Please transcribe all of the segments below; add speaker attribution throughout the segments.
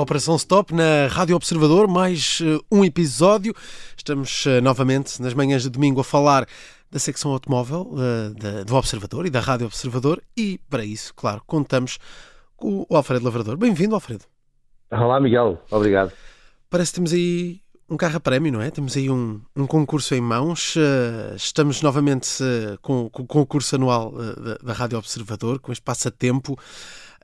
Speaker 1: Operação Stop na Rádio Observador, mais uh, um episódio. Estamos uh, novamente nas manhãs de domingo a falar da secção automóvel da, do Observador e da Rádio Observador e, para isso, claro, contamos com o Alfredo Lavrador. Bem-vindo, Alfredo.
Speaker 2: Olá, Miguel. Obrigado.
Speaker 1: Parece que temos aí um carro a prémio, não é? Temos aí um, um concurso em mãos. estamos novamente com, com, o concurso anual da, da Rádio Observador, com este passatempo.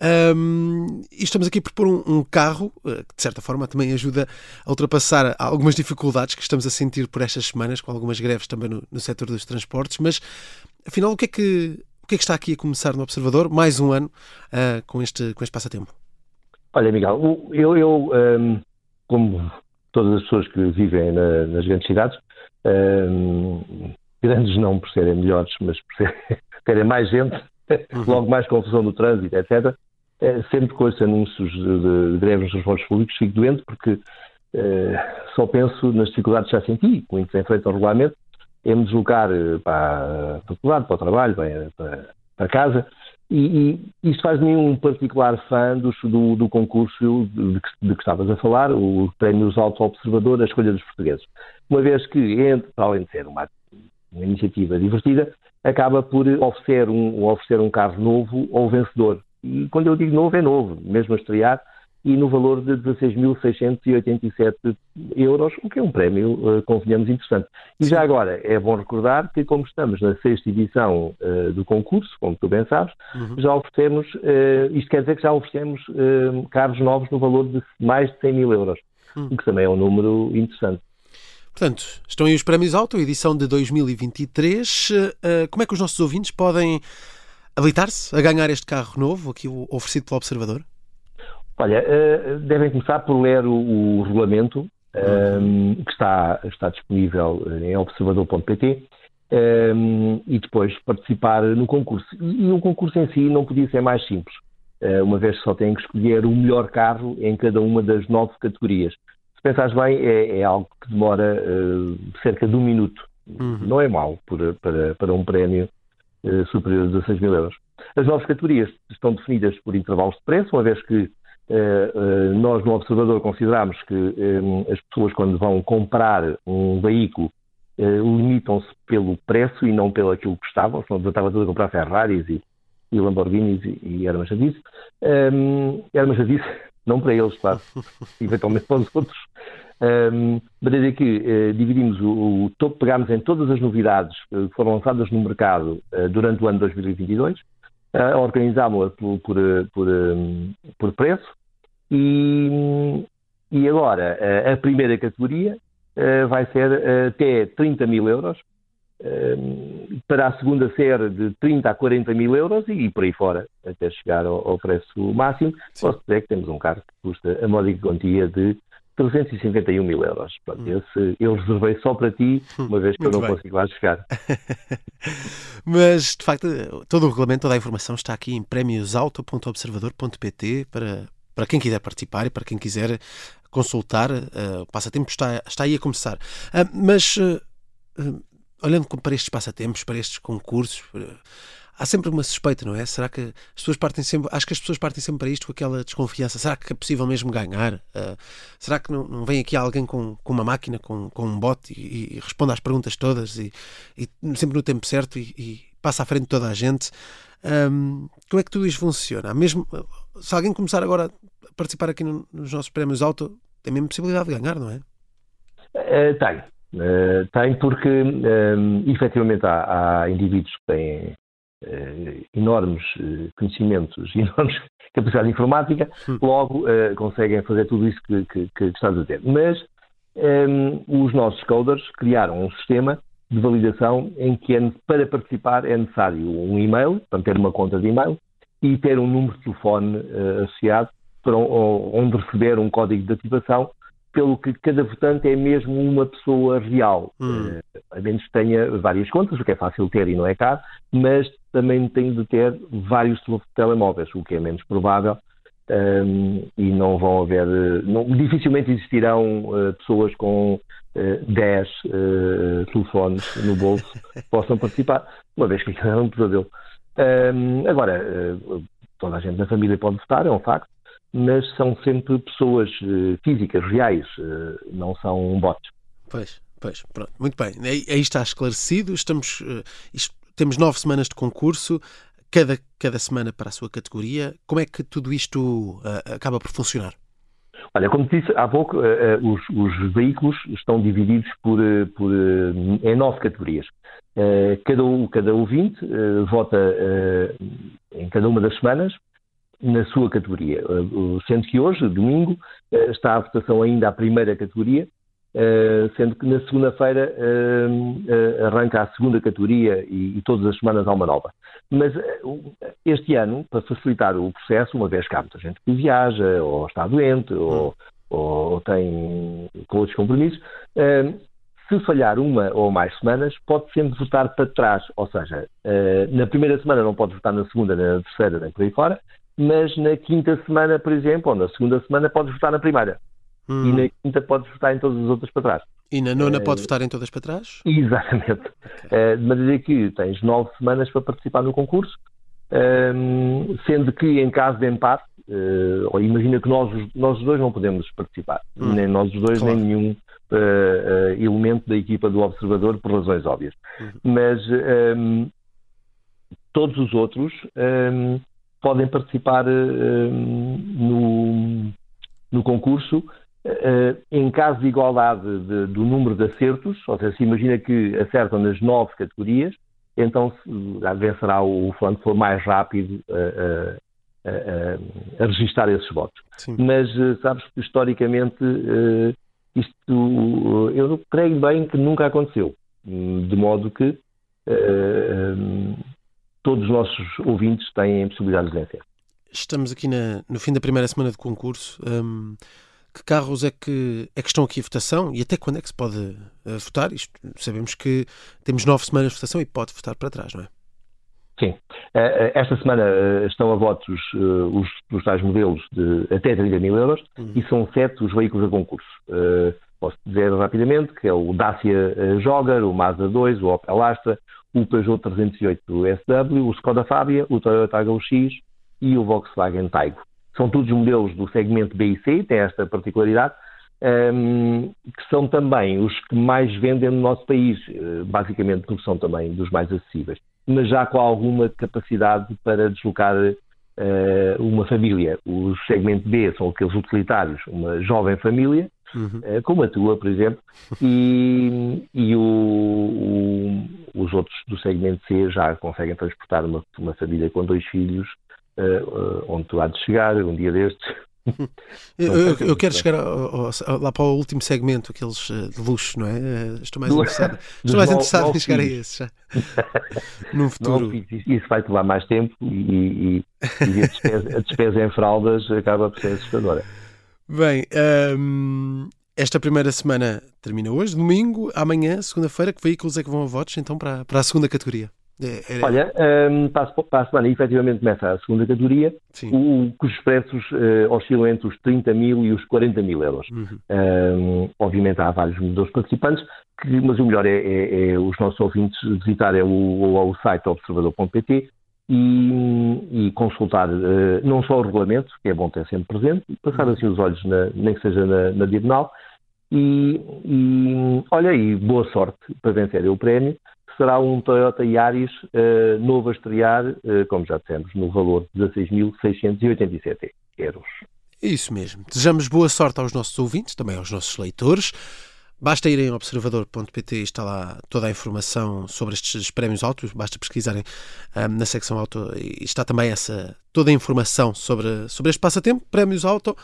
Speaker 1: Um, e estamos aqui a propor um, um, carro eh, que, de certa forma, também ajuda a ultrapassar algumas dificuldades que estamos a sentir por estas semanas, com algumas greves também no, no setor dos transportes. Mas, afinal, o que, é que, o que é que está aqui a começar no Observador? Mais um ano uh, com, este, com este passatempo.
Speaker 2: Olha, Miguel, eu, eu um, como todas as pessoas que vivem na, nas grandes cidades, um, grandes não por serem melhores, mas por terem mais gente, uhum. logo mais confusão do trânsito, etc. É, sempre com esses anúncios de, greves nos transportes públicos fico doente porque é, só penso nas dificuldades que já senti, isso em frente ao regulamento, é me deslocar eh, para a faculdade, para o trabalho, para, para casa, e, e isto faz-me um particular fã do, do, do concurso de, de, que estavas a falar, o Prémios Auto Observador, a escolha dos portugueses. Uma vez que, entre, além de ser uma, uma iniciativa divertida, acaba por oferecer um, oferecer um carro novo ao vencedor. E quando eu digo novo, é novo, mesmo a estrear, e no valor de 16.687 euros, o que é um prémio, uh, convenhamos, interessante. E já agora, é bom recordar que, como estamos na sexta edição uh, do concurso, como tu bem sabes, uhum. já oferecemos, uh, isto quer dizer que já oferecemos carros novos no valor de mais de 100 mil euros, uhum. o que também é um número interessante.
Speaker 1: Portanto, estão aí os prémios Auto, edição de 2023. como é que os nossos ouvintes podem habilitar-se a ganhar este carro novo, aqui oferecido pelo Observador?
Speaker 2: Olha, uh, devem começar por ler o, o regulamento um, que está, está disponível em observador.pt um, e depois participar no concurso. E, o concurso em si não podia ser mais simples, uh, uma vez que só têm que escolher o melhor carro em cada uma das nove categorias. Se pensares bem, é, é algo que demora uh, cerca de um minuto. Uhum. Não é mau para, para, para um prémio eh, superior a 16 mil euros. As novas categorias estão definidas por intervalos de preço, uma vez que eh, eh, nós no Observador consideramos que as pessoas quando vão comprar um veículo limitam-se pelo preço e não pelo aquilo que estavam, senão estava tudo a comprar Ferraris e, e Lamborghinis e, e era uma chatice. Um, era uma chatice, não para eles, claro, eventualmente para os outros. Um, maneira que uh, dividimos o, o, topo, pegámos em todas as novidades uh, que foram lançadas no mercado uh, durante o ano 2022, uh, organizámos-la por, por, por, um, por, preço e, e agora a primeira categoria vai ser até 30 mil euros, para a segunda ser de 30 a 40 mil euros e, e por aí fora, até chegar ao, ao preço máximo. Sim. Posso dizer que temos um carro que custa a módica quantia de 351 mil euros. Pronto, hum. esse eu reservei só para ti, uma vez que Muito eu não bem. consigo lá chegar.
Speaker 1: Mas, de facto, todo o regulamento, toda a informação está aqui em prémiosauto.observador.pt para, para quem quiser participar e para quem quiser consultar. Uh, o passatempo está, está aí a começar. Uh, mas, uh, olhando para estes passatempos, para estes concursos há sempre uma suspeita, não é? Será que as pessoas partem sempre. Acho que as pessoas partem sempre para isto com aquela desconfiança. Será que é possível mesmo ganhar? Uh, será que não, não, vem aqui alguém com, com uma máquina, com, com um bot e, e responde às perguntas todas e, e sempre no tempo certo e, e, passa à frente de toda a gente? Um, como é que tudo isto funciona? Mesmo, se alguém começar agora a participar aqui no, nos nossos prémios auto, tem mesmo possibilidade de ganhar, não é?
Speaker 2: Uh, tem. Uh, tem porque, um, efetivamente, há, há indivíduos que têm enormes uh, conhecimentos e enormes capacidade informática, hum. logo uh, conseguem fazer tudo isso que, que, que estás a dizer. Mas um, os nossos coders criaram um sistema de validação em que é, para participar é necessário um e-mail, portanto ter uma conta de e-mail e ter um número de telefone associado para onde receber um código de ativação pelo que cada votante é mesmo uma pessoa real. Hum. Uh, a menos que tenha várias contas, o que é fácil ter e não é caro, mas também tem de ter vários telemóveis, o que é menos provável. Um, e não vão haver, não, dificilmente existirão uh, pessoas com uh, 10 uh, telefones no bolso que possam participar, uma vez que é um pesadelo. Um, agora, toda a gente na família pode votar, é um facto, mas são sempre pessoas uh, físicas, reais, uh, não são bots.
Speaker 1: Pois, pois, pronto, muito bem. Aí, aí está esclarecido. Estamos, uh, isto, temos nove semanas de concurso, cada, cada semana para a sua categoria. Como é que tudo isto acaba por funcionar?
Speaker 2: Olha, como disse há pouco, os, os, veículos estão divididos por, por, em nove categorias. Cada, cada ouvinte vota em cada uma das semanas na sua categoria. Uh, sendo que hoje, domingo, uh, está a votação ainda à primeira categoria, uh, sendo que na segunda-feira arranca a segunda categoria e, todas as semanas há uma nova. Mas este ano, para facilitar o processo, uma vez que há muita gente que viaja, ou está doente, ou, ou tem com outros compromissos, se falhar uma ou mais semanas, pode sempre votar para trás. Ou seja, na primeira semana não pode votar na segunda, na terceira, nem por aí fora mas na quinta semana, por exemplo, ou na segunda semana, podes votar na primeira. Hum. E na quinta podes votar em todas as outras para trás.
Speaker 1: E na nona uh, pode votar em todas para trás?
Speaker 2: Exatamente. Okay. Uh, de maneira que tens nove semanas para participar no concurso, uh, sendo que em caso de empate, uh, imagina que nós, nós dois não podemos participar, hum. nem nós dois, claro. nem nenhum elemento da equipa do observador, por razões óbvias. Uhum. Mas um, todos os outros um, podem participar uh, no, no, concurso uh, em caso de igualdade de, do número de acertos, ou seja, se imagina que acertam nas nove categorias, então vencerá o fulano que for mais rápido a, a, a registrar esses votos. Sim. Mas sabes que historicamente isto eu creio bem que nunca aconteceu, de modo que todos os nossos ouvintes têm a possibilidade de vencer.
Speaker 1: Estamos aqui na, no fim da primeira semana de concurso. Um, que carros é que, é que estão aqui a votação e até quando é que se pode uh, votar? Isto, sabemos que temos nove semanas de votação e pode votar para trás, não é?
Speaker 2: Sim. Uh, esta semana estão a votos os, os tais modelos de até 30 mil euros uhum. e são sete os veículos a concurso. Posso dizer rapidamente que é o Dacia Jogger, o Mazda 2, o Opel Astra, o Peugeot 308 SW, o Skoda Fabia, o Toyota HUX e o Volkswagen Taigo. São todos modelos do segmento B e C, tem esta particularidade, um, que são também os que mais vendem no nosso país, eh, basicamente porque são também dos mais acessíveis, mas já com alguma capacidade para deslocar uh, uma família. O segmento B são aqueles utilitários, uma jovem família, uhum. uh, como a tua, por exemplo, e, e o, o, os outros do segmento C já conseguem transportar uma, uma família com dois filhos, uh, onde tu há de chegar um dia destes.
Speaker 1: eu, eu, eu, quero chegar ao, ao, lá para o último segmento, aqueles de luxo, não é? Estou mais interessado, estou mais interessado em chegar a esse já. Num futuro. Não,
Speaker 2: isso vai tomar mais tempo e, e, e a, despesa, a, despesa, em fraldas acaba por ser assustadora.
Speaker 1: Bem, um, esta primeira semana termina hoje, domingo, amanhã, segunda-feira. Que veículos é que vão a votos então para, para a segunda categoria?
Speaker 2: É, era... Olha, um, para, para, a semana efetivamente começa a segunda categoria, o, cujos preços uh, oscilam entre os 30 mil e os 40 mil euros. Uhum. Um, obviamente há vários vendedores participantes, que, mas o melhor é, é, é, os nossos ouvintes visitarem o, o, o site observador.pt e, e consultar uh, não só o regulamento, que é bom ter sempre presente, passar assim os olhos, na, nem que seja na, na diagonal, e, e, olha aí, boa sorte para vencer o prémio. Será um Toyota Yaris uh, novo a estrear, uh, como já dissemos, no valor de 16.687 euros.
Speaker 1: Isso mesmo. Desejamos boa sorte aos nossos ouvintes, também aos nossos leitores. Basta irem ao observador.pt e está lá toda a informação sobre estes prémios autos. Basta pesquisarem um, na secção auto e está também essa toda a informação sobre, sobre este passatempo, prémios auto.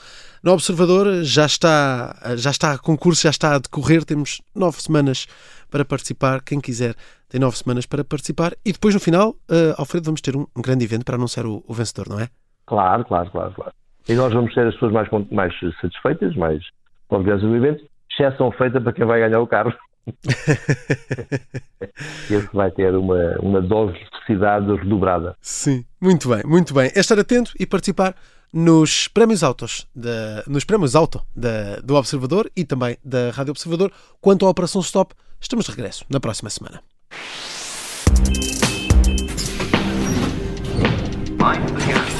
Speaker 1: No Observador já está, já está a concurso, já está a decorrer. Temos nove semanas para participar. Quem quiser tem nove semanas para participar. E depois, no final, uh, Alfredo, vamos ter um, um, grande evento para anunciar o, o, vencedor, não é?
Speaker 2: Claro, claro, claro, claro. E nós vamos ser as pessoas mais, mais satisfeitas, mais orgulhosas do evento exceção feita para quem vai ganhar o carro. Esse vai ter uma, uma dose de felicidade redobrada.
Speaker 1: Sim, muito bem, muito bem. É estar atento e participar nos prémios autos de, nos prémios auto de, do Observador e também da Rádio Observador. Quanto à Operação Stop, estamos de regresso na próxima semana. Bye.